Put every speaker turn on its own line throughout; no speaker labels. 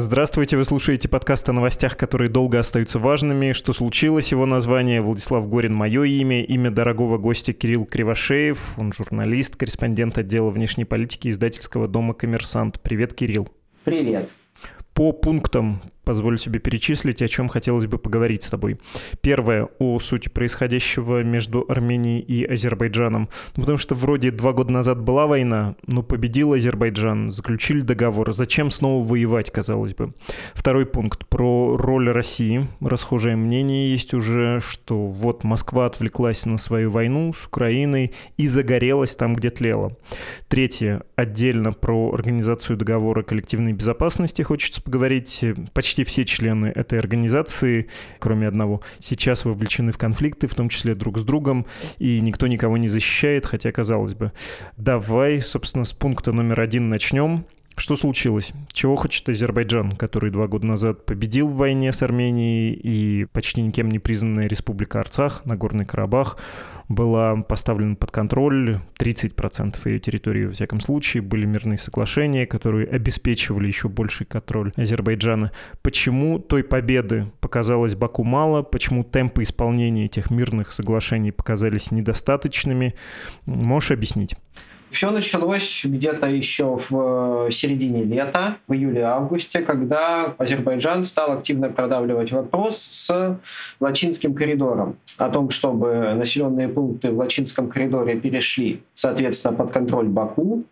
Здравствуйте, вы слушаете подкаст о новостях, которые долго остаются важными. Что случилось? Его название Владислав Горин, мое имя, имя дорогого гостя Кирилл Кривошеев. Он журналист, корреспондент отдела внешней политики издательского дома «Коммерсант». Привет, Кирилл.
Привет.
По пунктам позволю себе перечислить, о чем хотелось бы поговорить с тобой. Первое, о сути происходящего между Арменией и Азербайджаном. Ну, потому что вроде два года назад была война, но победил Азербайджан, заключили договор. Зачем снова воевать, казалось бы? Второй пункт, про роль России. Расхожее мнение есть уже, что вот Москва отвлеклась на свою войну с Украиной и загорелась там, где тлела. Третье, отдельно про организацию договора коллективной безопасности хочется поговорить. Почти почти все члены этой организации, кроме одного, сейчас вовлечены в конфликты, в том числе друг с другом, и никто никого не защищает, хотя, казалось бы. Давай, собственно, с пункта номер один начнем. Что случилось? Чего хочет Азербайджан, который два года назад победил в войне с Арменией и почти никем не признанная республика Арцах, Нагорный Карабах, была поставлена под контроль, 30% ее территории, во всяком случае, были мирные соглашения, которые обеспечивали еще больший контроль Азербайджана. Почему той победы показалось Баку мало, почему темпы исполнения этих мирных соглашений показались недостаточными, можешь объяснить?
Все началось где-то еще в э, середине лета, в июле-августе, когда Азербайджан стал активно продавливать вопрос с Лачинским коридором о том, чтобы населенные пункты в Лачинском коридоре перешли, соответственно, под контроль Баку,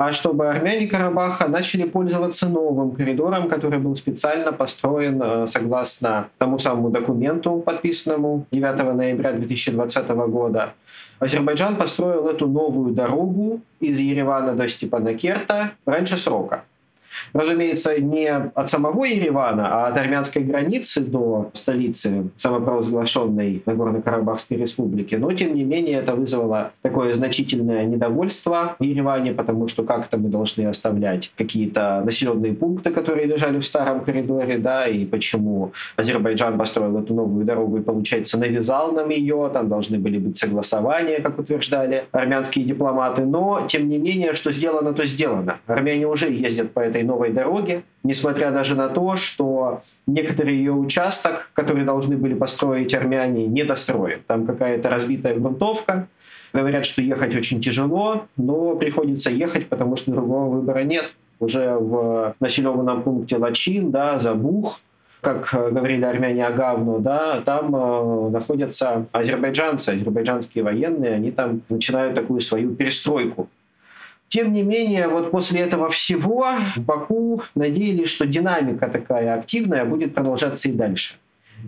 а чтобы армяне Карабаха начали пользоваться новым коридором, который был специально построен э, согласно тому самому документу, подписанному 9 ноября 2020 года, Азербайджан построил эту новую дорогу из Еревана до Степанакерта раньше срока. Разумеется, не от самого Еревана, а от армянской границы до столицы самопровозглашенной Нагорно-Карабахской республики. Но, тем не менее, это вызвало такое значительное недовольство в Ереване, потому что как-то мы должны оставлять какие-то населенные пункты, которые лежали в старом коридоре, да, и почему Азербайджан построил эту новую дорогу и, получается, навязал нам ее, там должны были быть согласования, как утверждали армянские дипломаты. Но, тем не менее, что сделано, то сделано. Армяне уже ездят по этой новой дороги, несмотря даже на то, что некоторые ее участок, который должны были построить армяне, не достроят. Там какая-то разбитая грунтовка, говорят, что ехать очень тяжело, но приходится ехать, потому что другого выбора нет. Уже в населенном пункте Лачин, да, Забух, как говорили армяне Агавну, да, там э, находятся азербайджанцы, азербайджанские военные, они там начинают такую свою перестройку тем не менее, вот после этого всего в Баку надеялись, что динамика такая активная будет продолжаться и дальше.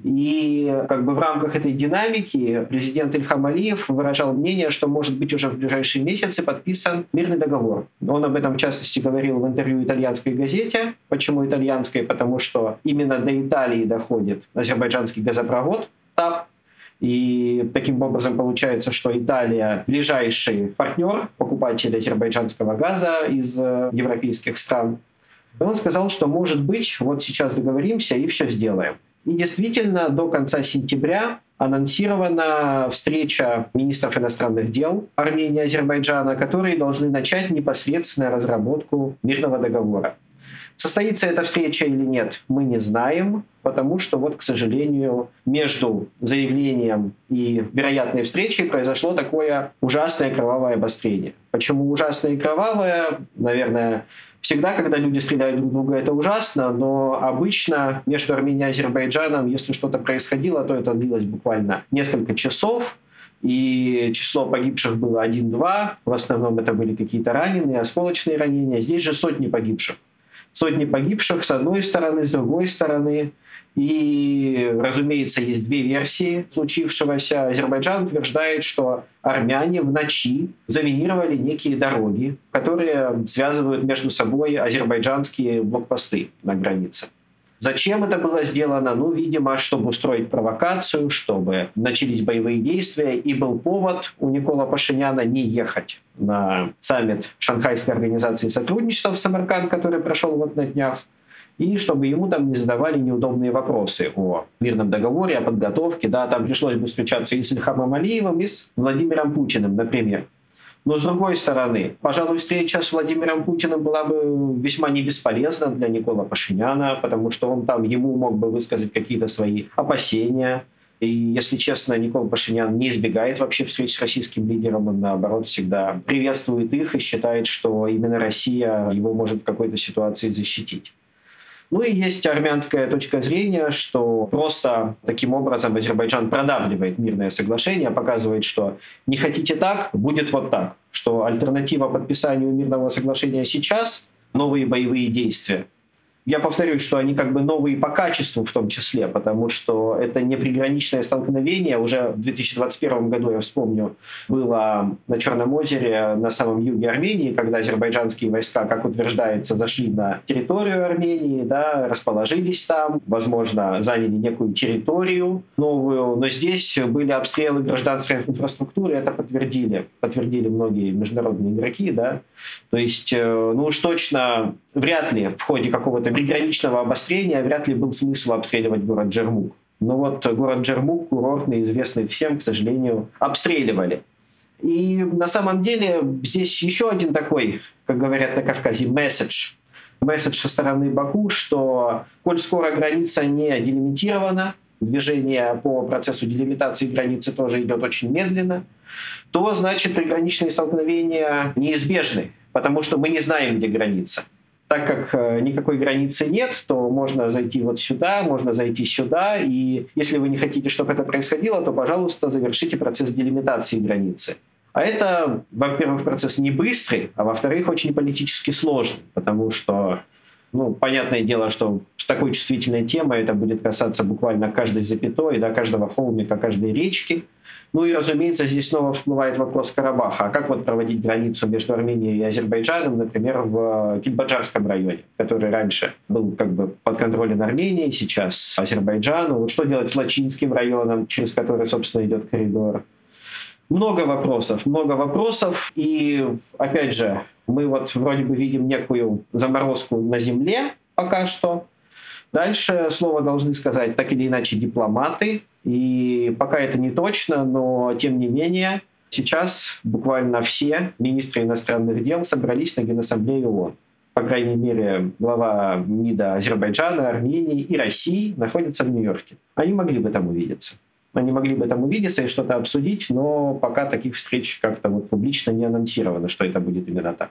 И как бы в рамках этой динамики президент Ильхам Алиев выражал мнение, что может быть уже в ближайшие месяцы подписан мирный договор. Он об этом в частности говорил в интервью итальянской газете. Почему итальянской? Потому что именно до Италии доходит азербайджанский газопровод ТАП, и таким образом получается, что Италия ближайший партнер, покупатель азербайджанского газа из э, европейских стран. И он сказал, что может быть, вот сейчас договоримся и все сделаем. И действительно, до конца сентября анонсирована встреча министров иностранных дел Армении и Азербайджана, которые должны начать непосредственно разработку мирного договора. Состоится эта встреча или нет, мы не знаем, потому что вот, к сожалению, между заявлением и вероятной встречей произошло такое ужасное кровавое обострение. Почему ужасное и кровавое? Наверное, всегда, когда люди стреляют друг друга, это ужасно, но обычно между Арменией и Азербайджаном, если что-то происходило, то это длилось буквально несколько часов, и число погибших было 1-2, в основном это были какие-то раненые, осколочные ранения, здесь же сотни погибших сотни погибших с одной стороны, с другой стороны. И, разумеется, есть две версии случившегося. Азербайджан утверждает, что армяне в ночи заминировали некие дороги, которые связывают между собой азербайджанские блокпосты на границе. Зачем это было сделано? Ну, видимо, чтобы устроить провокацию, чтобы начались боевые действия, и был повод у Никола Пашиняна не ехать на саммит Шанхайской организации сотрудничества в Самарканд, который прошел вот на днях, и чтобы ему там не задавали неудобные вопросы о мирном договоре, о подготовке. Да, там пришлось бы встречаться и с Ильхамом Алиевым, и с Владимиром Путиным, например. Но с другой стороны, пожалуй, встреча с Владимиром Путиным была бы весьма не бесполезна для Никола Пашиняна, потому что он там ему мог бы высказать какие-то свои опасения. И, если честно, Никола Пашинян не избегает вообще встреч с российским лидером, он, наоборот, всегда приветствует их и считает, что именно Россия его может в какой-то ситуации защитить. Ну и есть армянская точка зрения, что просто таким образом Азербайджан продавливает мирное соглашение, показывает, что не хотите так, будет вот так, что альтернатива подписанию мирного соглашения сейчас – новые боевые действия – я повторюсь, что они как бы новые по качеству в том числе, потому что это не приграничное столкновение. Уже в 2021 году, я вспомню, было на Черном озере на самом юге Армении, когда азербайджанские войска, как утверждается, зашли на территорию Армении, да, расположились там, возможно, заняли некую территорию новую, но здесь были обстрелы гражданской инфраструктуры, это подтвердили, подтвердили многие международные игроки, да, то есть, э, ну уж точно вряд ли в ходе какого-то приграничного обострения вряд ли был смысл обстреливать город Джермук. Но вот город Джермук, курортный, известный всем, к сожалению, обстреливали. И на самом деле здесь еще один такой, как говорят на Кавказе, месседж. Месседж со стороны Баку, что коль скоро граница не делимитирована, движение по процессу делимитации границы тоже идет очень медленно, то значит приграничные столкновения неизбежны, потому что мы не знаем, где граница так как э, никакой границы нет, то можно зайти вот сюда, можно зайти сюда, и если вы не хотите, чтобы это происходило, то, пожалуйста, завершите процесс делимитации границы. А это, во-первых, процесс не быстрый, а во-вторых, очень политически сложный, потому что ну, понятное дело, что с такой чувствительной темой это будет касаться буквально каждой запятой, да, каждого холмика, каждой речки. Ну и, разумеется, здесь снова всплывает вопрос Карабаха. А как вот проводить границу между Арменией и Азербайджаном, например, в Кильбаджарском районе, который раньше был как бы под контролем Армении, сейчас Азербайджану. Вот что делать с Лачинским районом, через который, собственно, идет коридор? Много вопросов, много вопросов. И, опять же, мы вот вроде бы видим некую заморозку на земле пока что. Дальше слово должны сказать так или иначе дипломаты. И пока это не точно, но тем не менее сейчас буквально все министры иностранных дел собрались на Генассамблее ООН. По крайней мере, глава МИДа Азербайджана, Армении и России находятся в Нью-Йорке. Они могли бы там увидеться. Они могли бы там увидеться и что-то обсудить, но пока таких встреч как-то вот публично не анонсировано, что это будет именно так.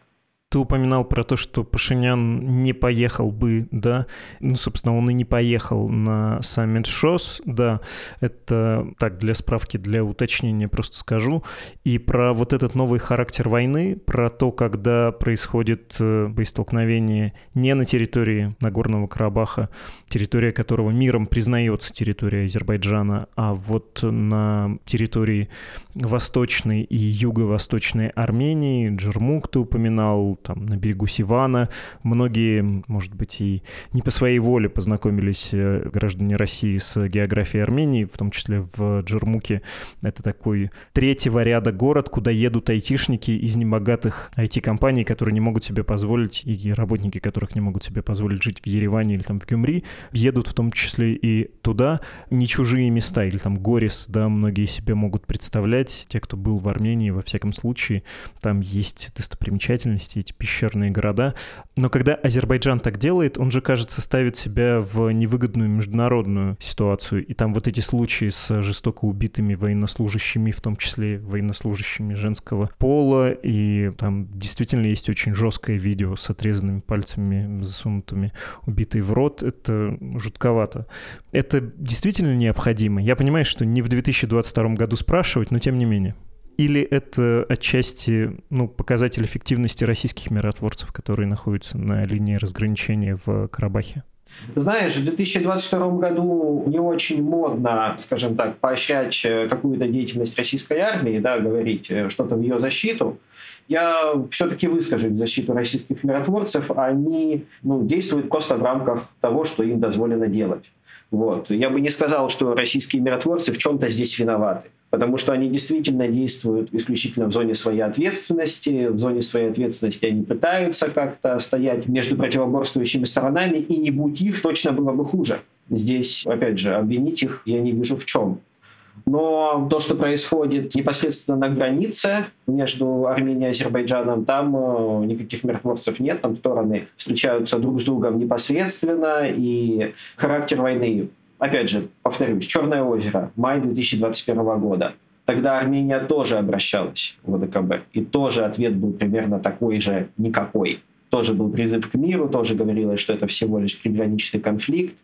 Ты упоминал про то, что Пашинян не поехал бы, да, ну, собственно, он и не поехал на саммит ШОС, да, это так для справки, для уточнения просто скажу, и про вот этот новый характер войны, про то, когда происходит э, боестолкновение не на территории Нагорного Карабаха, территория которого миром признается территория Азербайджана, а вот на территории Восточной и Юго-Восточной Армении, Джермук ты упоминал, там на берегу Сивана. Многие, может быть, и не по своей воле познакомились э, граждане России с географией Армении, в том числе в Джермуке. Это такой третьего ряда город, куда едут айтишники из небогатых IT-компаний, которые не могут себе позволить, и работники которых не могут себе позволить жить в Ереване или там в Гюмри, едут в том числе и туда, не чужие места, или там Горис, да, многие себе могут представлять, те, кто был в Армении, во всяком случае, там есть достопримечательности, эти пещерные города. Но когда Азербайджан так делает, он же, кажется, ставит себя в невыгодную международную ситуацию. И там вот эти случаи с жестоко убитыми военнослужащими, в том числе военнослужащими женского пола, и там действительно есть очень жесткое видео с отрезанными пальцами, засунутыми, убитые в рот. Это жутковато. Это действительно необходимо. Я понимаю, что не в 2022 году спрашивать, но тем не менее. Или это отчасти ну, показатель эффективности российских миротворцев, которые находятся на линии разграничения в Карабахе?
Знаешь, в 2022 году не очень модно, скажем так, поощрять э, какую-то деятельность российской армии, да, говорить э, что-то в ее защиту. Я все-таки выскажу в защиту российских миротворцев. Они ну, действуют просто в рамках того, что им дозволено делать. Вот. Я бы не сказал, что российские миротворцы в чем-то здесь виноваты потому что они действительно действуют исключительно в зоне своей ответственности. В зоне своей ответственности они пытаются как-то стоять между противоборствующими сторонами, и не будь их, точно было бы хуже. Здесь, опять же, обвинить их я не вижу в чем. Но то, что происходит непосредственно на границе между Арменией и Азербайджаном, там э, никаких миротворцев нет, там стороны встречаются друг с другом непосредственно, и характер войны опять же, повторюсь, Черное озеро, май 2021 года. Тогда Армения тоже обращалась в ОДКБ. И тоже ответ был примерно такой же никакой. Тоже был призыв к миру, тоже говорилось, что это всего лишь приграничный конфликт.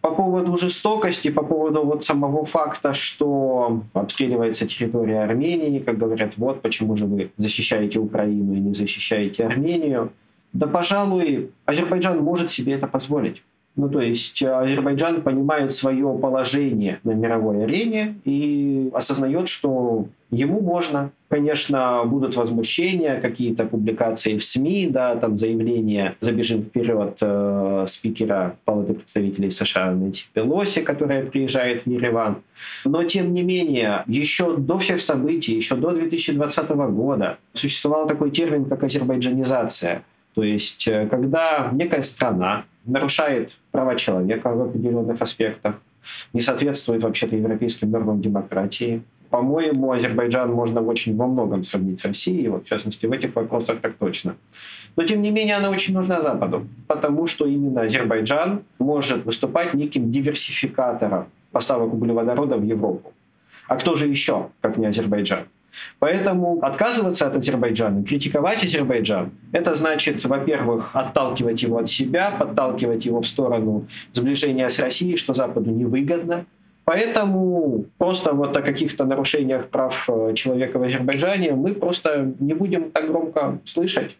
По поводу жестокости, по поводу вот самого факта, что обстреливается территория Армении, как говорят, вот почему же вы защищаете Украину и не защищаете Армению. Да, пожалуй, Азербайджан может себе это позволить. Ну, то есть э, Азербайджан понимает свое положение на мировой арене и осознает, что ему можно. Конечно, будут возмущения, какие-то публикации в СМИ, да, там заявления «Забежим вперед» э, спикера Палаты представителей США Нэнси Пелоси, которая приезжает в Ереван. Но, тем не менее, еще до всех событий, еще до 2020 года существовал такой термин, как азербайджанизация. То есть, э, когда некая страна нарушает права человека в определенных аспектах, не соответствует вообще-то европейским нормам демократии. По-моему, Азербайджан можно очень во многом сравнить с Россией, вот, в частности, в этих вопросах так точно. Но, тем не менее, она очень нужна Западу, потому что именно Азербайджан может выступать неким диверсификатором поставок углеводорода в Европу. А кто же еще, как не Азербайджан? Поэтому отказываться от Азербайджана, критиковать Азербайджан, это значит, во-первых, отталкивать его от себя, подталкивать его в сторону сближения с Россией, что Западу невыгодно. Поэтому просто вот о каких-то нарушениях прав э, человека в Азербайджане мы просто не будем так громко слышать.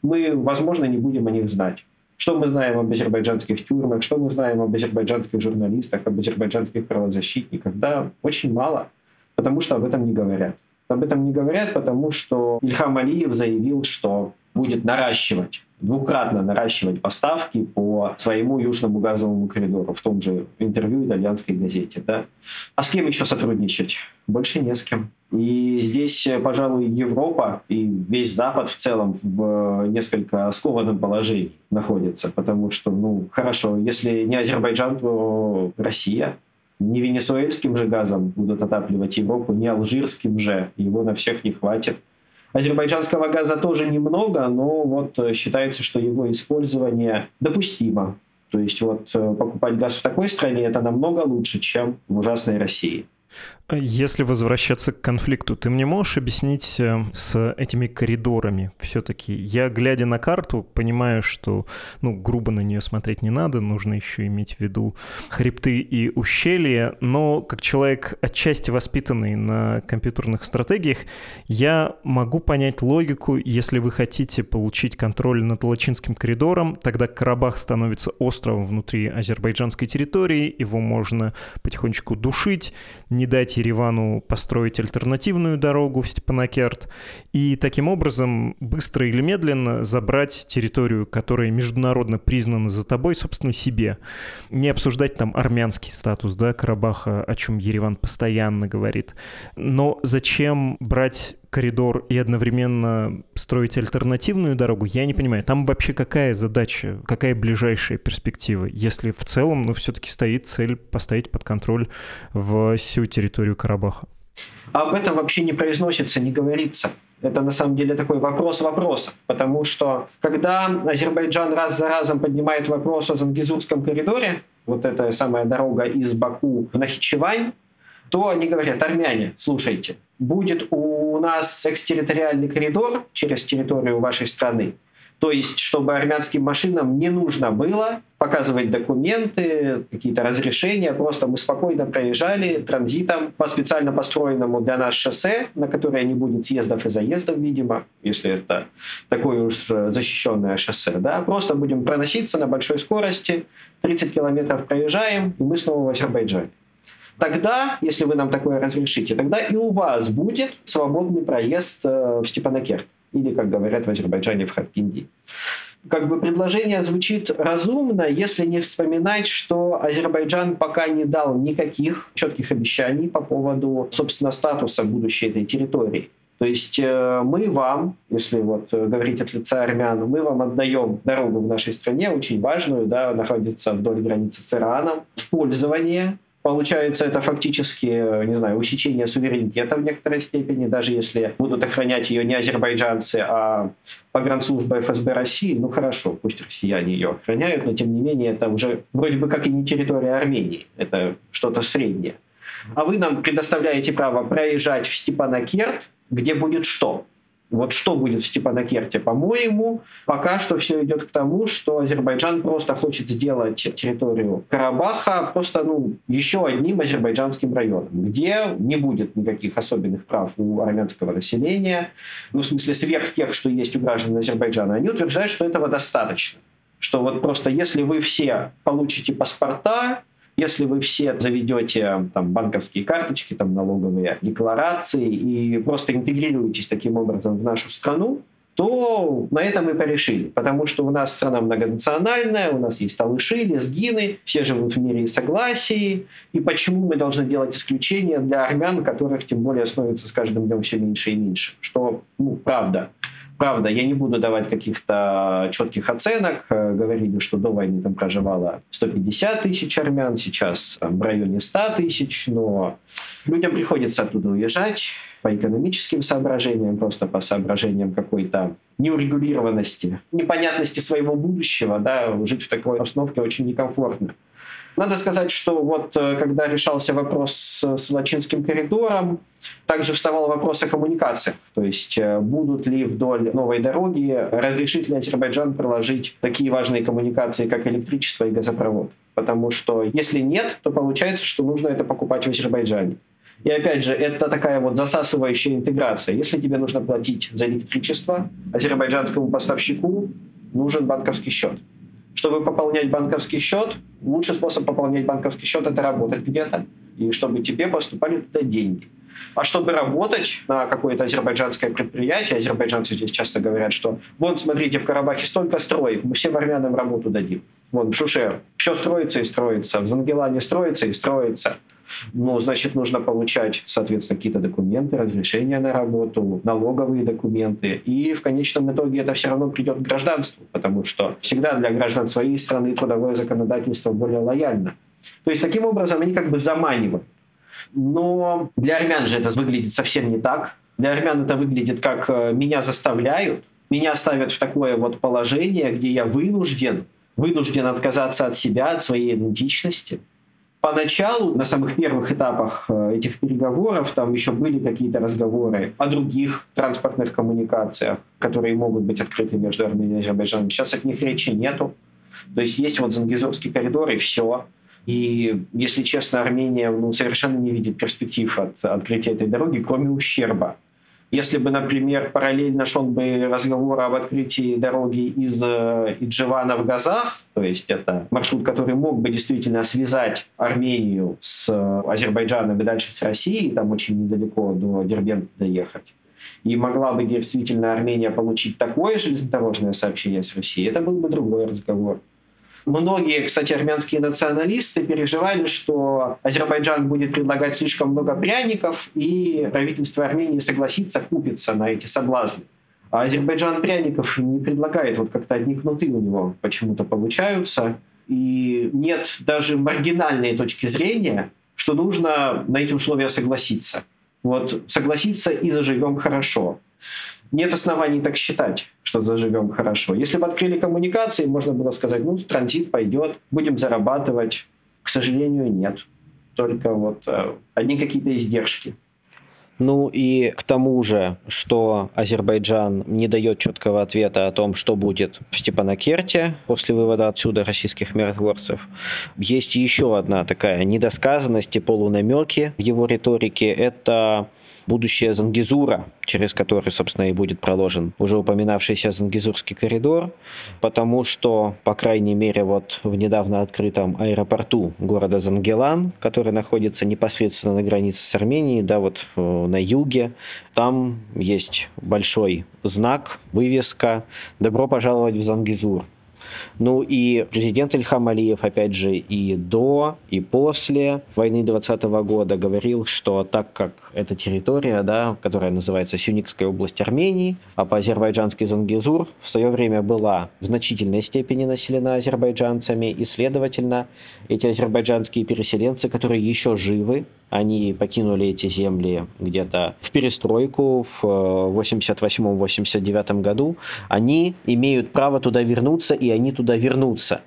Мы, возможно, не будем о них знать. Что мы знаем об азербайджанских тюрьмах, что мы знаем об азербайджанских журналистах, об азербайджанских правозащитниках? Да, очень мало, потому что об этом не говорят. Об этом не говорят, потому что Ильхам Алиев заявил, что будет наращивать двукратно наращивать поставки по своему южному газовому коридору в том же интервью итальянской газете. Да? А с кем еще сотрудничать? Больше не с кем. И здесь, пожалуй, Европа и весь Запад в целом в несколько скованном положении находится, потому что, ну, хорошо, если не Азербайджан, то Россия, не венесуэльским же газом будут отапливать Европу, не алжирским же, его на всех не хватит. Азербайджанского газа тоже немного, но вот э, считается, что его использование допустимо. То есть вот э, покупать газ в такой стране это намного лучше, чем в ужасной России.
Если возвращаться к конфликту, ты мне можешь объяснить э, с этими коридорами все-таки? Я, глядя на карту, понимаю, что, ну, грубо на нее смотреть не надо, нужно еще иметь в виду хребты и ущелья, но как человек отчасти воспитанный на компьютерных стратегиях, я могу понять логику, если вы хотите получить контроль над Лачинским коридором, тогда Карабах становится островом внутри азербайджанской территории, его можно потихонечку душить, не дать Еревану построить альтернативную дорогу в Степанакерт и таким образом быстро или медленно забрать территорию, которая международно признана за тобой, собственно, себе. Не обсуждать там армянский статус, да, Карабаха, о чем Ереван постоянно говорит. Но зачем брать коридор и одновременно строить альтернативную дорогу, я не понимаю. Там вообще какая задача, какая ближайшая перспектива, если в целом, ну, все-таки стоит цель поставить под контроль всю территорию Карабаха?
Об этом вообще не произносится, не говорится. Это на самом деле такой вопрос вопросов, потому что когда Азербайджан раз за разом поднимает вопрос о Зангизурском коридоре, вот эта самая дорога из Баку в Нахичевань, то они говорят, армяне, слушайте, будет у нас экстерриториальный коридор через территорию вашей страны, То есть, чтобы армянским машинам не нужно было показывать документы, какие-то разрешения. Просто мы спокойно проезжали транзитом по специально построенному для нас шоссе, на которое не будет съездов и заездов, видимо, если это такое уж защищенное шоссе. Да? Просто будем проноситься на большой скорости, 30 километров проезжаем, и мы снова в Азербайджане. Тогда, если вы нам такое разрешите, тогда и у вас будет свободный проезд э, в Степанакерт или, как говорят в Азербайджане, в Хакпинди. Как бы предложение звучит разумно, если не вспоминать, что Азербайджан пока не дал никаких четких обещаний по поводу, собственно, статуса будущей этой территории. То есть э, мы вам, если вот говорить от лица армян, мы вам отдаем дорогу в нашей стране, очень важную, да, находится вдоль границы с Ираном, в пользование, Получается, это фактически, не знаю, усечение суверенитета в некоторой степени, даже если будут охранять ее не азербайджанцы, а погранслужба ФСБ России. Ну хорошо, пусть россияне ее охраняют, но тем не менее это уже вроде бы как и не территория Армении, это что-то среднее. А вы нам предоставляете право проезжать в Степанакерт, где будет что? Вот что будет в Степанакерте, по-моему, пока что все идет к тому, что Азербайджан просто хочет сделать территорию Карабаха просто ну, еще одним азербайджанским районом, где не будет никаких особенных прав у армянского населения, ну, в смысле, сверх тех, что есть у граждан Азербайджана. Они утверждают, что этого достаточно. Что вот просто если вы все получите паспорта, если вы все заведете там, банковские карточки, там, налоговые декларации и просто интегрируетесь таким образом в нашу страну, то на этом мы порешили. Потому что у нас страна многонациональная, у нас есть талыши, лезгины, все живут в мире и согласии. И почему мы должны делать исключения для армян, которых тем более становится с каждым днем все меньше и меньше? Что, ну, правда. Правда, я не буду давать каких-то четких оценок. Э, говорили, что до войны там проживало 150 тысяч армян, сейчас там, в районе 100 тысяч, но людям приходится оттуда уезжать по экономическим соображениям, просто по соображениям какой-то неурегулированности, непонятности своего будущего, да, жить в такой обстановке очень некомфортно. Надо сказать, что вот э, когда решался вопрос с Лачинским коридором, также вставал вопрос о коммуникациях. То есть э, будут ли вдоль новой дороги, разрешит ли Азербайджан проложить такие важные коммуникации, как электричество и газопровод. Потому что если нет, то получается, что нужно это покупать в Азербайджане. И опять же, это такая вот засасывающая интеграция. Если тебе нужно платить за электричество, азербайджанскому поставщику нужен банковский счет. Чтобы пополнять банковский счет, лучший способ пополнять банковский счет – это работать где-то, и чтобы тебе поступали туда деньги. А чтобы работать на какое-то азербайджанское предприятие, азербайджанцы здесь часто говорят, что вот, смотрите, в Карабахе столько строек, мы всем армянам работу дадим. Вот в Шуше все строится и строится, в Зангелане строится и строится – ну, значит, нужно получать, соответственно, какие-то документы, разрешения на работу, налоговые документы. И в конечном итоге это все равно придет к гражданству, потому что всегда для граждан своей страны трудовое законодательство более лояльно. То есть таким образом они как бы заманивают. Но для армян же это выглядит совсем не так. Для армян это выглядит как э, меня заставляют, меня ставят в такое вот положение, где я вынужден, вынужден отказаться от себя, от своей идентичности – Поначалу, на самых первых этапах э, этих переговоров, там еще были какие-то разговоры о других транспортных коммуникациях, которые могут быть открыты между Арменией и Азербайджаном. Сейчас от них речи нету. То есть есть вот Зангизорский коридор и все. И, если честно, Армения ну, совершенно не видит перспектив от открытия этой дороги, кроме ущерба. Если бы, например, параллельно шел бы разговор об открытии дороги из э, Идживана в Газах, то есть это маршрут, который мог бы действительно связать Армению с э, Азербайджаном и дальше с Россией, там очень недалеко до Дербента доехать, и могла бы действительно Армения получить такое железнодорожное сообщение с Россией, это был бы другой разговор. Многие, кстати, армянские националисты переживали, что Азербайджан будет предлагать слишком много пряников, и правительство Армении согласится купиться на эти соблазны. А Азербайджан пряников не предлагает, вот как-то одни кнуты у него почему-то получаются. И нет даже маргинальной точки зрения, что нужно на эти условия согласиться. Вот согласиться и заживем хорошо нет оснований так считать, что заживем хорошо. Если бы открыли коммуникации, можно было сказать, ну, транзит пойдет, будем зарабатывать. К сожалению, нет. Только вот э, одни какие-то издержки. Ну и к тому же, что Азербайджан не дает четкого ответа о том, что будет в Степанакерте после вывода отсюда российских миротворцев. Есть еще одна такая недосказанность и полунамеки в его риторике. Это будущее Зангизура, через который, собственно, и будет проложен уже упоминавшийся Зангизурский коридор, потому что, по крайней мере, вот в недавно открытом аэропорту города Зангелан, который находится непосредственно на границе с Арменией, да, вот э, на юге, там есть большой знак, вывеска «Добро пожаловать в Зангизур». Ну и президент Ильхам Алиев, опять же, и до, и после войны 20 года говорил, что так как эта территория, да, которая называется Сюникская область Армении, а по-азербайджански Зангизур, в свое время была в значительной степени населена азербайджанцами, и, следовательно, эти азербайджанские переселенцы, которые еще живы, они покинули эти земли где-то в перестройку в 88-89 э, году. Они имеют право туда вернуться, и они туда вернутся.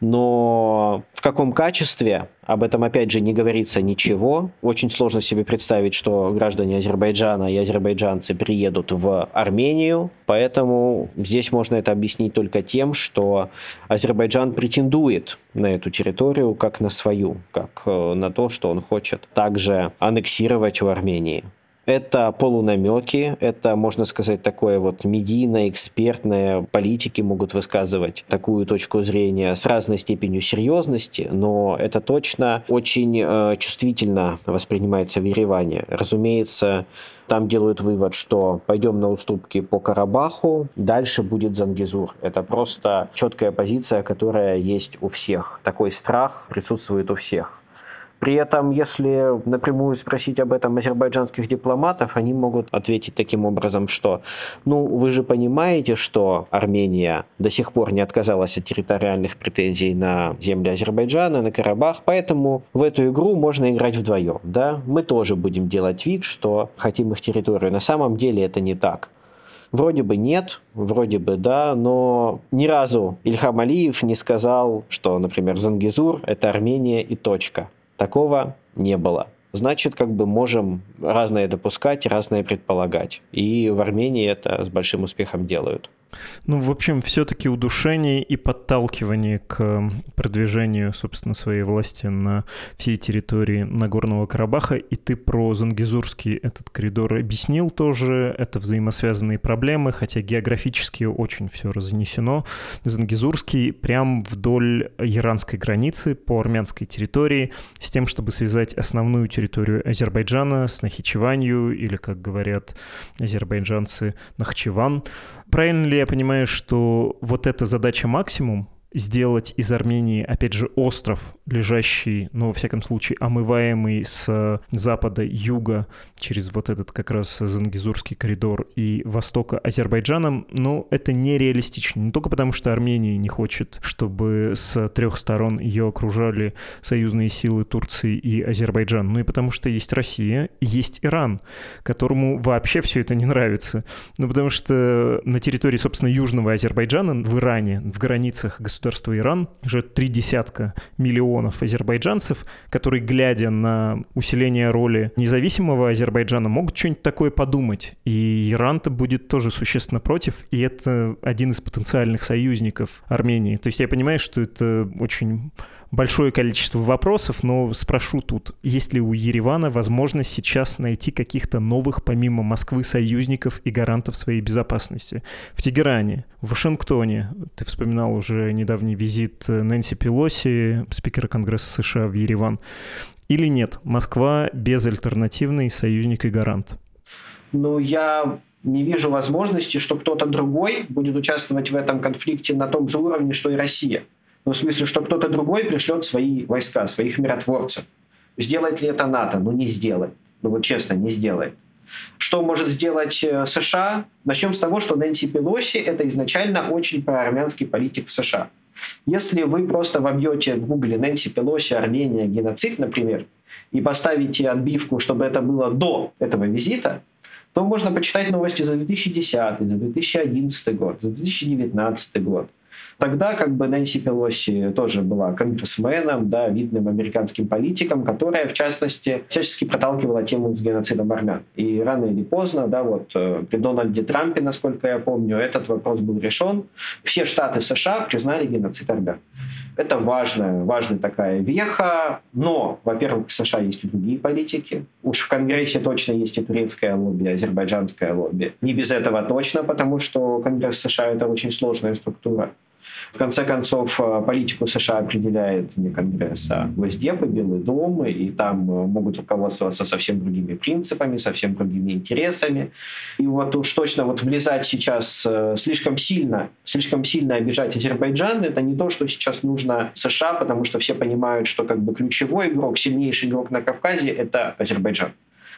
Но в каком качестве, об этом опять же не говорится ничего. Очень сложно себе представить, что граждане Азербайджана и азербайджанцы приедут в Армению, поэтому здесь можно это объяснить только тем, что Азербайджан претендует на эту территорию как на свою, как э, на то, что он хочет также аннексировать у Армении. Это полунамеки, это, можно сказать, такое вот медийное, экспертное, политики могут высказывать такую точку зрения с разной степенью серьезности, но это точно очень э, чувствительно воспринимается в Ереване. Разумеется, там делают вывод, что пойдем на уступки по Карабаху, дальше будет Зангизур. Это просто четкая позиция, которая есть у всех. Такой страх присутствует у всех. При этом, если напрямую спросить об этом азербайджанских дипломатов, они могут ответить таким образом, что ну вы же понимаете, что Армения до сих пор не отказалась от территориальных претензий на земли Азербайджана, на Карабах, поэтому в эту игру можно играть вдвоем. Да? Мы тоже будем делать вид, что хотим их территорию. На самом деле это не так. Вроде бы нет, вроде бы да, но ни разу Ильхам Алиев не сказал, что, например, Зангизур – это Армения и точка. Такого не было. Значит, как бы можем разное допускать, разное предполагать. И в Армении это с большим успехом делают.
Ну, в общем, все-таки удушение и подталкивание к продвижению, собственно, своей власти на всей территории Нагорного Карабаха. И ты про Зангизурский этот коридор объяснил тоже. Это взаимосвязанные проблемы, хотя географически очень все разнесено. Зангизурский прям вдоль иранской границы по армянской территории с тем, чтобы связать основную территорию Азербайджана с Нахичеванью или, как говорят азербайджанцы, Нахчеван правильно ли я понимаю, что вот эта задача максимум, сделать из Армении, опять же, остров, лежащий, ну, во всяком случае, омываемый с запада, юга, через вот этот как раз Зангизурский коридор и востока Азербайджаном, но это нереалистично. Не только потому, что Армения не хочет, чтобы с трех сторон ее окружали союзные силы Турции и Азербайджан, но и потому, что есть Россия есть Иран, которому вообще все это не нравится. Ну, потому что на территории, собственно, Южного Азербайджана, в Иране, в границах государства государство Иран, живет три десятка миллионов азербайджанцев, которые, глядя на усиление роли независимого Азербайджана, могут что-нибудь такое подумать. И Иран-то будет тоже существенно против, и это один из потенциальных союзников Армении. То есть я понимаю, что это очень большое количество вопросов, но спрошу тут, есть ли у Еревана возможность сейчас найти каких-то новых, помимо Москвы, союзников и гарантов своей безопасности? В Тегеране, в Вашингтоне, ты вспоминал уже недавний визит Нэнси Пелоси, спикера Конгресса США в Ереван, или нет? Москва безальтернативный союзник и гарант.
Ну, я не вижу возможности, что кто-то другой будет участвовать в этом конфликте на том же уровне, что и Россия. Ну, в смысле, что кто-то другой пришлет свои войска, своих миротворцев. Сделает ли это НАТО? Ну, не сделает. Ну, вот честно, не сделает. Что может сделать э, США? Начнем с того, что Нэнси Пелоси – это изначально очень проармянский политик в США. Если вы просто вобьете в гугле Нэнси Пелоси, Армения, геноцид, например, и поставите отбивку, чтобы это было до этого визита, то можно почитать новости за 2010, за 2011 год, за 2019 год –
Тогда как бы Нэнси Пелоси тоже была конгрессменом, да, видным американским политиком, которая, в частности, всячески проталкивала тему с геноцидом армян. И рано или поздно, да, вот э, при Дональде Трампе, насколько я помню, этот вопрос был решен. Все штаты США признали геноцид армян. Это важная, важная такая веха, но, во-первых, в США есть и другие политики. Уж в Конгрессе точно есть и турецкое лобби, и азербайджанское лобби. Не без этого точно, потому что Конгресс США — это очень сложная структура. В конце концов, э, политику США определяет не Конгресс, а Госдеп и Белый дом, и там э, могут руководствоваться совсем другими принципами, совсем другими интересами. И вот уж точно вот влезать сейчас э, слишком сильно, слишком сильно обижать Азербайджан, это не то, что сейчас нужно США, потому что все понимают, что как бы ключевой игрок, сильнейший игрок на Кавказе — это Азербайджан.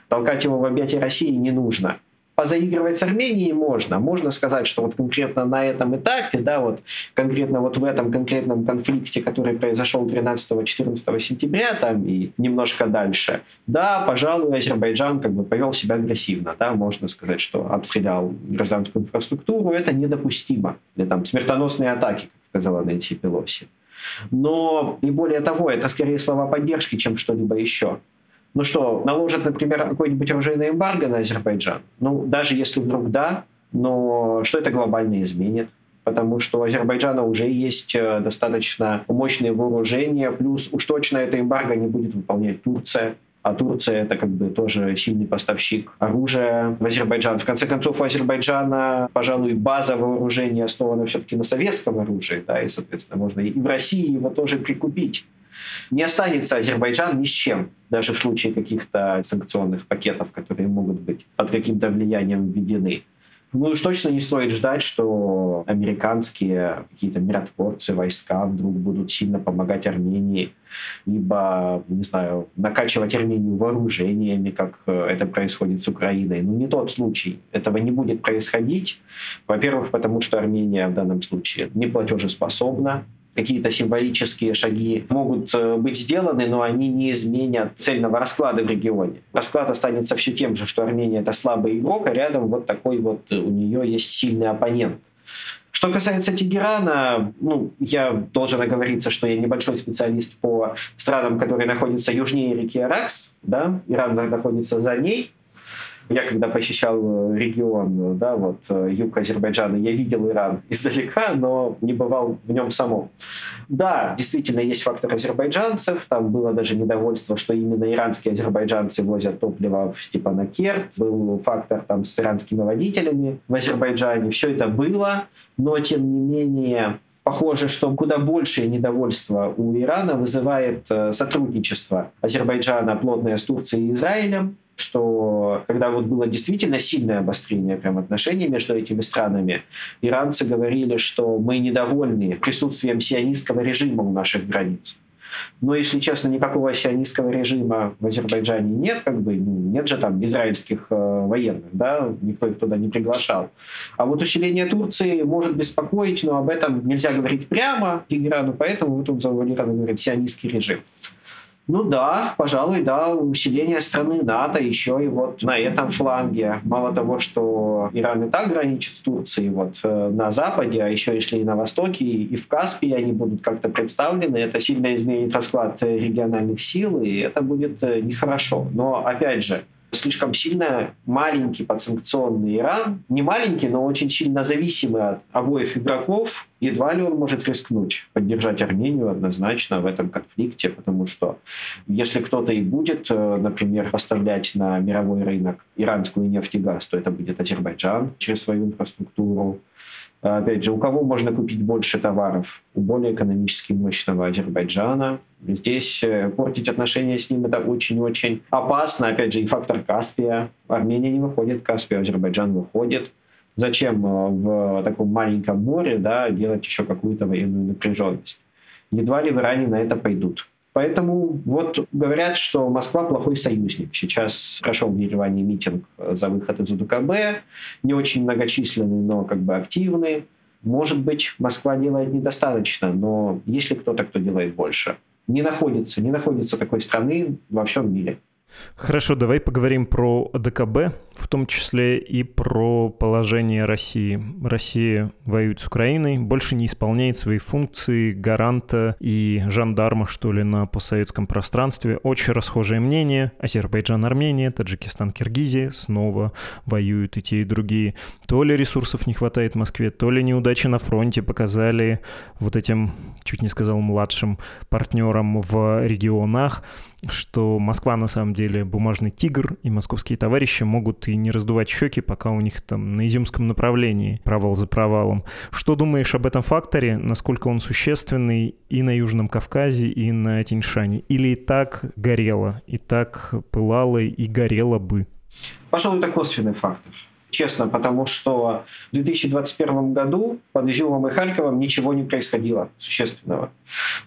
Толкать его в объятия России не нужно позаигрывать с Арменией можно. Можно сказать, что вот конкретно на этом этапе, да, вот конкретно вот в этом конкретном конфликте, который произошел 13-14 сентября там и немножко дальше, да, пожалуй, Азербайджан как бы повел себя агрессивно, да, можно сказать, что обстрелял гражданскую инфраструктуру, это недопустимо. Или там смертоносные атаки, как сказала Нэнси Пелоси. Но и более того, это скорее слова поддержки, чем что-либо еще. Ну что, наложат, например, какой-нибудь оружейный эмбарго на Азербайджан? Ну, даже если вдруг да, но что это глобально изменит? потому что у Азербайджана уже есть э, достаточно мощные вооружения, плюс уж точно это эмбарго не будет выполнять Турция, а Турция это как бы тоже сильный поставщик оружия в Азербайджан. В конце концов, у Азербайджана, пожалуй, база вооружения основана все-таки на советском оружии, да, и, соответственно, можно и в России его тоже прикупить не останется Азербайджан ни с чем, даже в случае каких-то санкционных пакетов, которые могут быть под каким-то влиянием введены. Ну уж точно не стоит ждать, что американские какие-то миротворцы, войска вдруг будут сильно помогать Армении, либо, не знаю, накачивать Армению вооружениями, как э, это происходит с Украиной. Ну не тот случай. Этого не будет происходить. Во-первых, потому что Армения в данном случае не платежеспособна, какие-то символические шаги могут э, быть сделаны, но они не изменят цельного расклада в регионе. Расклад останется все тем же, что Армения это слабый игрок, а рядом вот такой вот э, у нее есть сильный оппонент. Что касается Тегерана, ну, я должен оговориться, что я небольшой специалист по странам, которые находятся южнее реки Аракс, да, Иран находится за ней, я когда посещал э, регион, да, вот э, юг Азербайджана, я видел Иран издалека, но не бывал в нем самом. Да, действительно есть фактор азербайджанцев. Там было даже недовольство, что именно иранские азербайджанцы возят топливо в Степанакерт. Был фактор там с иранскими водителями в Азербайджане. Все это было, но тем не менее Похоже, что куда большее недовольство у Ирана вызывает э, сотрудничество Азербайджана плотное с Турцией и Израилем, что когда вот было действительно сильное обострение прям отношений между этими странами, иранцы говорили, что мы недовольны присутствием сионистского режима у наших границ. Но, если честно, никакого сионистского режима в Азербайджане нет, как бы ну, нет же там израильских э, военных, да, никто их туда не приглашал. А вот усиление Турции может беспокоить, но об этом нельзя говорить прямо Тегерану, поэтому вот он завуалированно говорит сионистский режим. Ну да, пожалуй, да, усиление страны НАТО еще и вот на этом фланге. Мало того, что Иран и так граничит с Турцией вот э, на Западе, а еще если и на Востоке, и в Каспии они будут как-то представлены, это сильно изменит расклад региональных сил, и это будет э, нехорошо. Но опять же, слишком сильно маленький подсанкционный Иран, не маленький, но очень сильно зависимый от обоих игроков, едва ли он может рискнуть поддержать Армению однозначно в этом конфликте, потому что если кто-то и будет, э, например, поставлять на мировой рынок иранскую нефть и газ, то это будет Азербайджан через свою инфраструктуру, Опять же, у кого можно купить больше товаров? У более экономически мощного Азербайджана. Здесь э, портить отношения с ним это очень-очень опасно. Опять же, и фактор Каспия. Армения не выходит, Каспия, Азербайджан выходит. Зачем э, в таком маленьком море да, делать еще какую-то военную напряженность? Едва ли в Иране на это пойдут. Поэтому вот говорят, что Москва плохой союзник. Сейчас прошел в Ереване митинг за выход из УДКБ, не очень многочисленный, но как бы активный. Может быть, Москва делает недостаточно, но есть ли кто-то, кто делает больше? Не находится, не находится такой страны во всем мире.
Хорошо, давай поговорим про ДКБ. в том числе и про положение России. Россия воюет с Украиной, больше не исполняет свои функции гаранта и жандарма, что ли, на постсоветском пространстве. Очень расхожее мнение. Азербайджан, Армения, Таджикистан, Киргизия снова воюют и те, и другие. То ли ресурсов не хватает Москве, то ли неудачи на фронте показали вот этим, чуть не сказал, младшим партнерам в регионах, что Москва на самом деле бумажный тигр, и московские товарищи могут и не раздувать щеки, пока у них там на изюмском направлении провал за провалом. Что думаешь об этом факторе? Насколько он существенный и на Южном Кавказе, и на Тиньшане? Или и так горело, и так пылало, и горело бы?
Пожалуй, это косвенный фактор честно, потому что в 2021 году под Изюмом и Харьковом ничего не происходило существенного.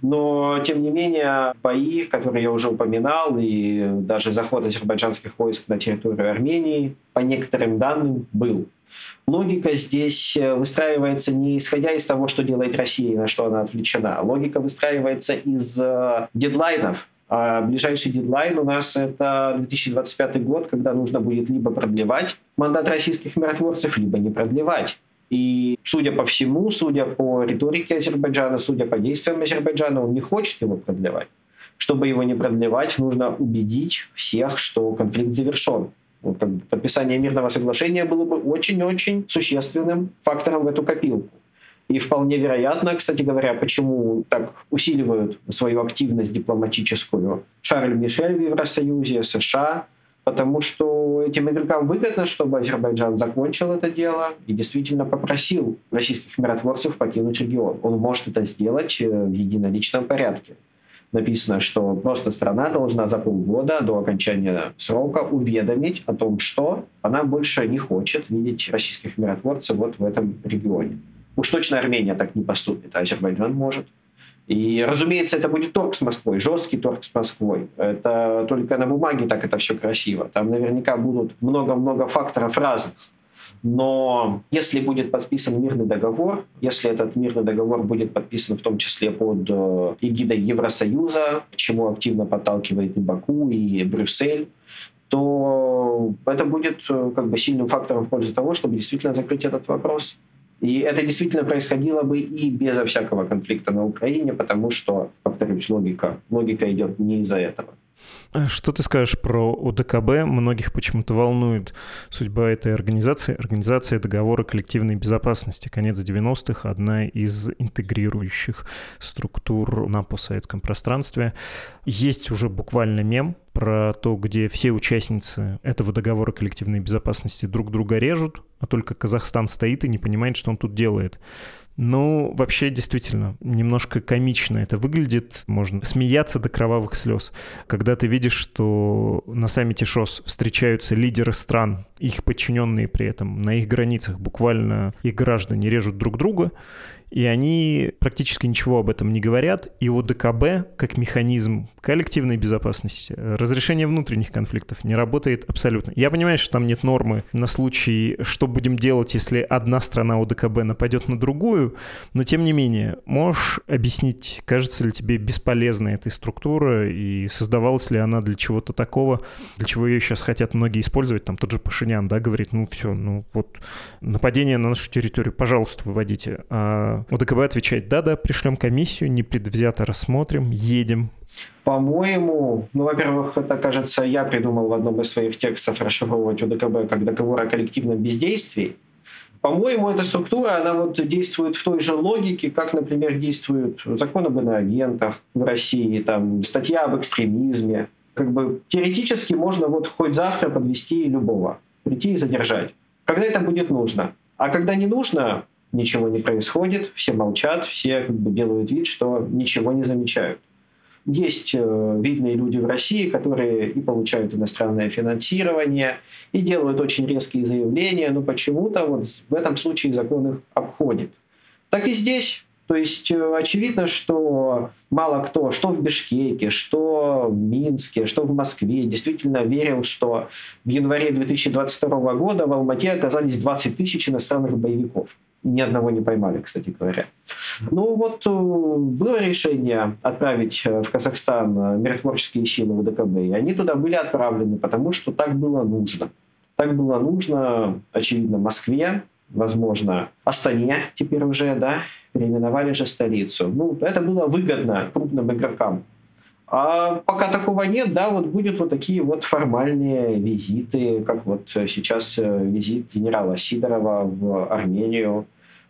Но, тем не менее, бои, которые я уже упоминал, и даже заход азербайджанских войск на территорию Армении, по некоторым данным, был. Логика здесь выстраивается не исходя из того, что делает Россия на что она отвлечена. Логика выстраивается из э, дедлайнов, а ближайший дедлайн у нас это 2025 год, когда нужно будет либо продлевать мандат российских миротворцев, либо не продлевать. И судя по всему, судя по риторике Азербайджана, судя по действиям Азербайджана, он не хочет его продлевать. Чтобы его не продлевать, нужно убедить всех, что конфликт завершен. Вот как бы подписание мирного соглашения было бы очень-очень существенным фактором в эту копилку. И вполне вероятно, кстати говоря, почему так усиливают свою активность дипломатическую Шарль Мишель в Евросоюзе, США, потому что этим игрокам выгодно, чтобы Азербайджан закончил это дело и действительно попросил российских миротворцев покинуть регион. Он может это сделать э, в единоличном порядке. Написано, что просто страна должна за полгода до окончания срока уведомить о том, что она больше не хочет видеть российских миротворцев вот в этом регионе. Уж точно Армения так не поступит, а Азербайджан может. И, разумеется, это будет торг с Москвой, жесткий торг с Москвой. Это только на бумаге так это все красиво. Там наверняка будут много-много факторов разных. Но если будет подписан мирный договор, если этот мирный договор будет подписан в том числе под э, эгидой Евросоюза, к чему активно подталкивает и Баку, и Брюссель, то это будет э, как бы сильным фактором в пользу того, чтобы действительно закрыть этот вопрос. И это действительно происходило бы и безо всякого конфликта на Украине, потому что, повторюсь, логика, логика идет не из-за этого.
А что ты скажешь про ОДКБ? Многих почему-то волнует судьба этой организации. Организация договора коллективной безопасности. Конец 90-х, одна из интегрирующих структур на постсоветском пространстве. Есть уже буквально мем про то, где все участницы этого договора коллективной безопасности друг друга режут, а только Казахстан стоит и не понимает, что он тут делает. Ну, вообще, действительно, немножко комично это выглядит. Можно смеяться до кровавых слез. Когда ты видишь, что на саммите ШОС встречаются лидеры стран, их подчиненные при этом, на их границах буквально их граждане режут друг друга, и они практически ничего об этом не говорят. И ОДКБ, как механизм коллективной безопасности, разрешение внутренних конфликтов не работает абсолютно. Я понимаю, что там нет нормы на случай, что будем делать, если одна страна ОДКБ нападет на другую, но тем не менее, можешь объяснить, кажется ли тебе бесполезной эта структура и создавалась ли она для чего-то такого, для чего ее сейчас хотят многие использовать, там тот же Пашинян, да, говорит, ну все, ну вот нападение на нашу территорию, пожалуйста, выводите. А ОДКБ отвечает, да-да, пришлем комиссию, непредвзято рассмотрим, едем.
По-моему, ну, во-первых, это, кажется, я придумал в одном из своих текстов расшифровывать ОДКБ как договор о коллективном бездействии. По-моему, эта структура, она вот действует в той же логике, как, например, действует закон об иноагентах в России, там, статья об экстремизме. Как бы теоретически можно вот хоть завтра подвести любого, прийти и задержать. Когда это будет нужно. А когда не нужно, ничего не происходит, все молчат, все как бы делают вид, что ничего не замечают. Есть э, видные люди в России, которые и получают иностранное финансирование, и делают очень резкие заявления, но почему-то вот в этом случае закон их обходит. Так и здесь. То есть э, очевидно, что мало кто, что в Бишкеке, что в Минске, что в Москве, действительно верил, что в январе 2022 года в Алмате оказались 20 тысяч иностранных боевиков ни одного не поймали, кстати говоря. Ну вот э, было решение отправить э, в Казахстан э, миротворческие силы ВДКБ, и они туда были отправлены, потому что так было нужно. Так было нужно, очевидно, Москве, возможно, Астане теперь уже, да, переименовали же столицу. Ну, это было выгодно крупным игрокам. А пока такого нет, да, вот будут вот такие вот формальные визиты, как вот сейчас э, визит генерала Сидорова в Армению.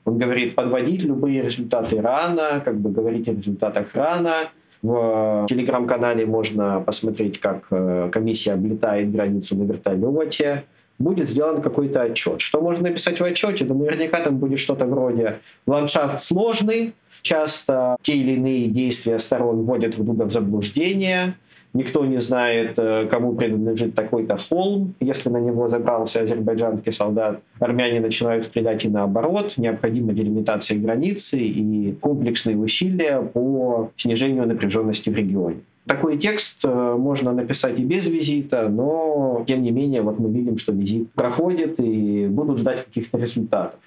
Он говорит, подводить любые результаты рано, как бы говорить о результатах рано. В телеграм-канале можно посмотреть, как э, комиссия облетает границу на вертолете будет сделан какой-то отчет. Что можно написать в отчете? Да наверняка там будет что-то вроде «ландшафт сложный», часто те или иные действия сторон вводят друг друга в заблуждение, никто не знает, э, кому принадлежит такой-то холм. Если на него забрался азербайджанский солдат, армяне начинают стрелять и наоборот. Необходима делимитация границы и комплексные усилия по снижению напряженности в регионе. Такой текст э, можно написать и без визита, но тем не менее вот мы видим, что визит проходит и будут ждать каких-то результатов.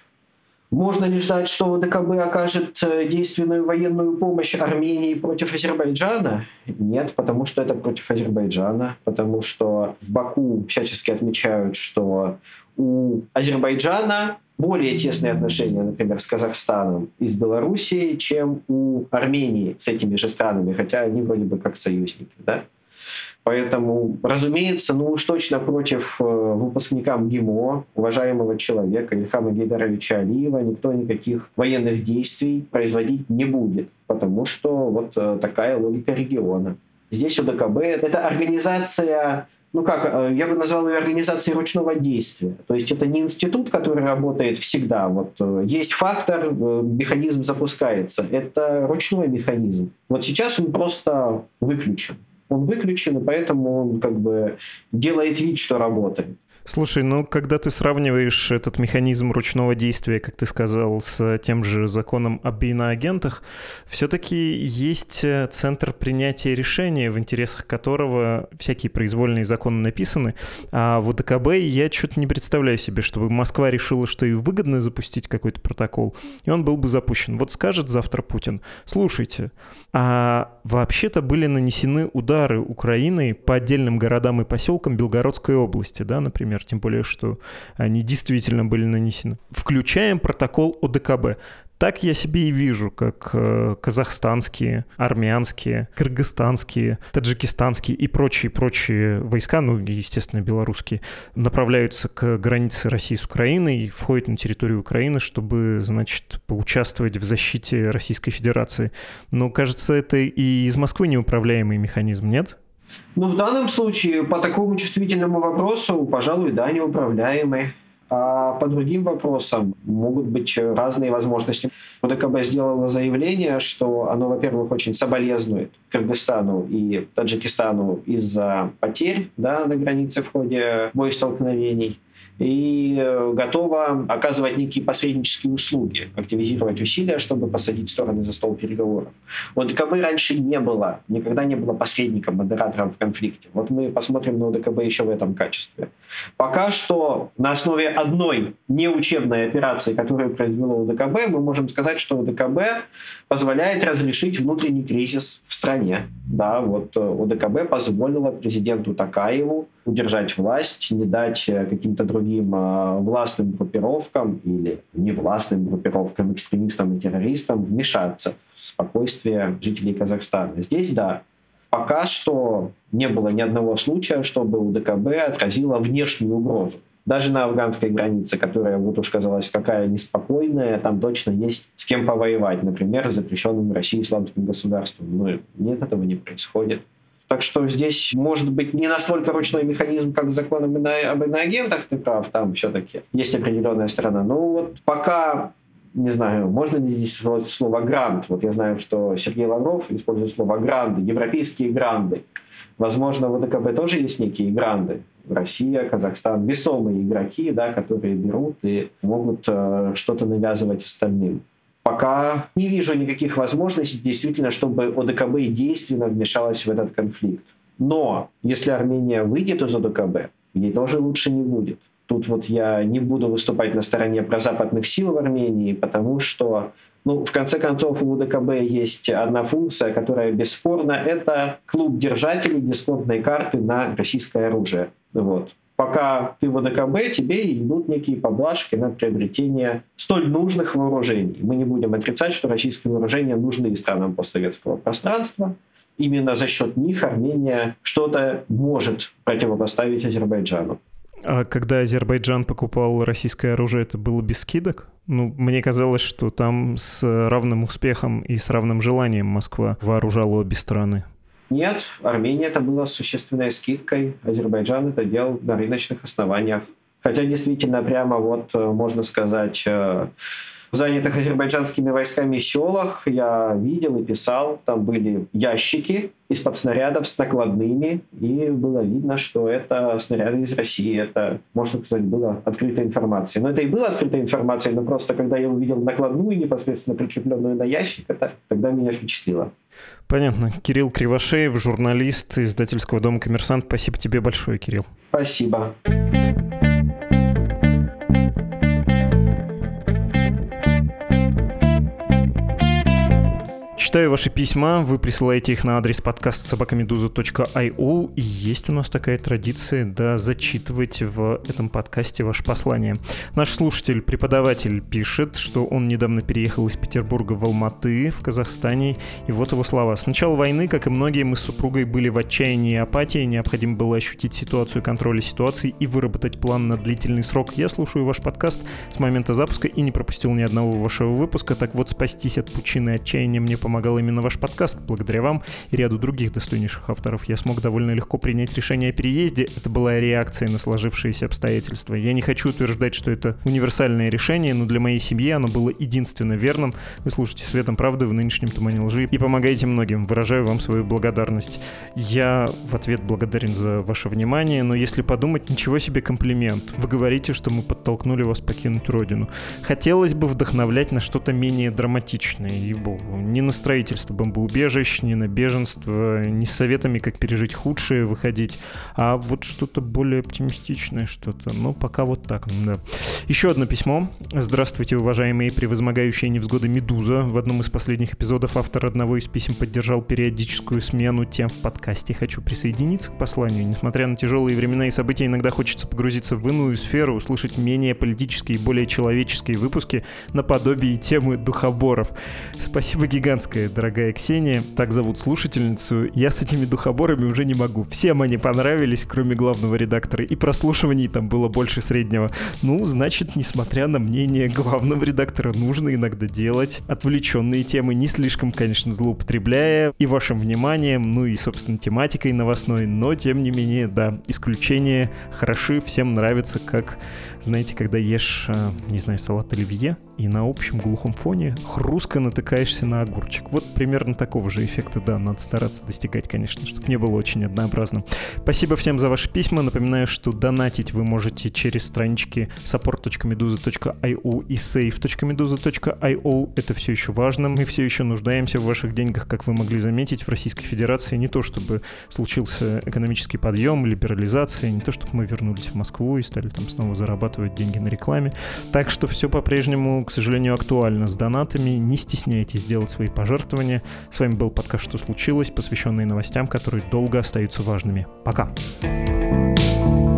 Можно ли ждать, что ДКБ окажет э, действенную военную помощь Армении против Азербайджана? Нет, потому что это против Азербайджана, потому что в Баку всячески отмечают, что у Азербайджана более тесные отношения, например, с Казахстаном и с Белоруссией, чем у Армении с этими же странами, хотя они вроде бы как союзники. Да? Поэтому, разумеется, ну уж точно против э, выпускника МГИМО, уважаемого человека Ильхама Гейдаровича Алиева, никто никаких военных действий производить не будет, потому что вот э, такая логика региона. Здесь УДКБ — это организация ну как, э, я бы назвал ее организацией ручного действия. То есть это не институт, который работает всегда. Вот есть фактор, механизм запускается. Это ручной механизм. Вот сейчас он просто выключен. Он выключен, и поэтому он как бы делает вид, что работает.
Слушай, ну когда ты сравниваешь этот механизм ручного действия, как ты сказал, с тем же законом об иноагентах, все-таки есть э, центр принятия решения, в интересах которого всякие произвольные законы написаны, а в УДКБ я что-то не представляю себе, чтобы Москва решила, что ей выгодно запустить какой-то протокол, и он был бы запущен. Вот скажет завтра Путин, слушайте, а вообще-то были нанесены удары Украиной по отдельным городам и поселкам Белгородской области, да, например, например, тем более, что они действительно были нанесены. Включаем протокол ОДКБ. Так я себе и вижу, как э, казахстанские, армянские, кыргызстанские, таджикистанские и прочие-прочие войска, ну, естественно, белорусские, направляются к границе России с Украиной и входят на территорию Украины, чтобы, значит, поучаствовать в защите Российской Федерации. Но, кажется, это и из Москвы неуправляемый механизм, нет?
Ну, в данном случае по такому чувствительному вопросу, пожалуй, да, неуправляемый. А по другим вопросам могут быть разные возможности. ОДКБ сделало заявление, что оно, во-первых, очень соболезнует Кыргызстану и Таджикистану из-за потерь да, на границе в ходе боестолкновений и э, готова оказывать некие посреднические услуги, активизировать усилия, чтобы посадить стороны за стол переговоров. Вот ДКБ раньше не было, никогда не было посредником, модератором в конфликте. Вот мы посмотрим на ОДКБ еще в этом качестве. Пока что на основе одной неучебной операции, которую произвело ОДКБ, мы можем сказать, что ОДКБ позволяет разрешить внутренний кризис в стране. Да, вот э, ОДКБ позволило президенту Такаеву удержать власть, не дать э, каким-то другим э, властным группировкам или невластным группировкам, экстремистам и террористам вмешаться в спокойствие жителей Казахстана. Здесь, да, пока что не было ни одного случая, чтобы УДКБ отразило внешнюю угрозу. Даже на афганской границе, которая, вот уж казалось, какая неспокойная, там точно есть с кем повоевать. Например, с запрещенным в России исламским государством. Но нет, этого не происходит. Так что здесь может быть не настолько ручной механизм, как закон об, ино... об иноагентах, ты прав, там все-таки есть определенная сторона. Но вот пока не знаю, можно ли здесь использовать слово «грант». Вот я знаю, что Сергей Лавров использует слово «гранды», европейские гранды. Возможно, в ВДКБ тоже есть некие гранды. Россия, Казахстан, весомые игроки, да, которые берут и могут э, что-то навязывать остальным. Пока не вижу никаких возможностей действительно, чтобы ОДКБ действенно вмешалась в этот конфликт. Но если Армения выйдет из ОДКБ, ей тоже лучше не будет. Тут вот я не буду выступать на стороне прозападных сил в Армении, потому что, ну, в конце концов, у УДКБ есть одна функция, которая бесспорна. Это клуб держателей дисконтной карты на российское оружие. Вот. Пока ты в АДКБ, тебе идут некие поблажки на приобретение столь нужных вооружений. Мы не будем отрицать, что российские вооружения нужны странам постсоветского пространства. Именно за счет них Армения что-то может противопоставить Азербайджану.
А когда Азербайджан покупал российское оружие, это было без скидок? Ну, мне казалось, что там с равным успехом и с равным желанием Москва вооружала обе страны.
Нет, Армения это была существенной скидкой, Азербайджан это делал на рыночных основаниях. Хотя действительно прямо вот, э, можно сказать, э, занятых азербайджанскими войсками селах я видел и писал, там были ящики из-под снарядов с накладными, и было видно, что это снаряды из России. Это, можно сказать, было открытой информацией. Но это и было открытой информацией, но просто когда я увидел накладную, непосредственно прикрепленную на ящик, это тогда меня впечатлило.
Понятно. Кирилл Кривошеев, журналист издательского дома «Коммерсант». Спасибо тебе большое, Кирилл.
Спасибо.
Читаю ваши письма, вы присылаете их на адрес подкаст собакамедуза.io, и есть у нас такая традиция, да, зачитывать в этом подкасте ваше послание. Наш слушатель, преподаватель, пишет, что он недавно переехал из Петербурга в Алматы, в Казахстане, и вот его слова. С начала войны, как и многие, мы с супругой были в отчаянии и апатии, необходимо было ощутить ситуацию контроля ситуации и выработать план на длительный срок. Я слушаю ваш подкаст с момента запуска и не пропустил ни одного вашего выпуска, так вот спастись от пучины отчаяния мне помогает помогал именно ваш подкаст. Благодаря вам и ряду других достойнейших авторов я смог довольно легко принять решение о переезде. Это была реакция на сложившиеся обстоятельства. Я не хочу утверждать, что это универсальное решение, но для моей семьи оно было единственно верным. Вы слушаете «Светом правды» в нынешнем тумане лжи и помогаете многим. Выражаю вам свою благодарность. Я в ответ благодарен за ваше внимание, но если подумать, ничего себе комплимент. Вы говорите, что мы подтолкнули вас покинуть родину. Хотелось бы вдохновлять на что-то менее драматичное, ей-богу. Не на строительство бомбоубежищ, ни на беженство, ни с советами, как пережить худшее, выходить, а вот что-то более оптимистичное, что-то. Ну, пока вот так, да. Еще одно письмо. Здравствуйте, уважаемые превозмогающие невзгоды «Медуза». В одном из последних эпизодов автор одного из писем поддержал периодическую смену тем в подкасте. Хочу присоединиться к посланию. Несмотря на тяжелые времена и события, иногда хочется погрузиться в иную сферу, услышать менее политические и более человеческие выпуски наподобие темы духоборов. Спасибо гигантское Ксенинская, дорогая Ксения, так зовут слушательницу, я с этими духоборами уже не могу. Всем они понравились, кроме главного редактора, и прослушиваний там было больше среднего. Ну, значит, несмотря на мнение главного редактора, нужно иногда делать отвлеченные темы, не слишком, конечно, злоупотребляя и вашим вниманием, ну и, собственно, тематикой новостной, но, тем не менее, да, исключения хороши, всем нравится, как, знаете, когда ешь, а, не знаю, салат оливье, и на общем глухом фоне хрустко натыкаешься на огурчик. Вот примерно такого же эффекта, да, надо стараться достигать, конечно, чтобы не было очень однообразным. Спасибо всем за ваши письма. Напоминаю, что донатить вы можете через странички support.meduza.io и save.meduza.io. Это все еще важно. Мы все еще нуждаемся в ваших деньгах, как вы могли заметить, в Российской Федерации. Не то, чтобы случился экономический подъем, либерализация, не то, чтобы мы вернулись в Москву и стали там снова зарабатывать деньги на рекламе. Так что все по-прежнему к сожалению, актуально с донатами. Не стесняйтесь делать свои пожертвования. С вами был подкаст «Что случилось?», посвященный новостям, которые долго остаются важными. Пока! Пока.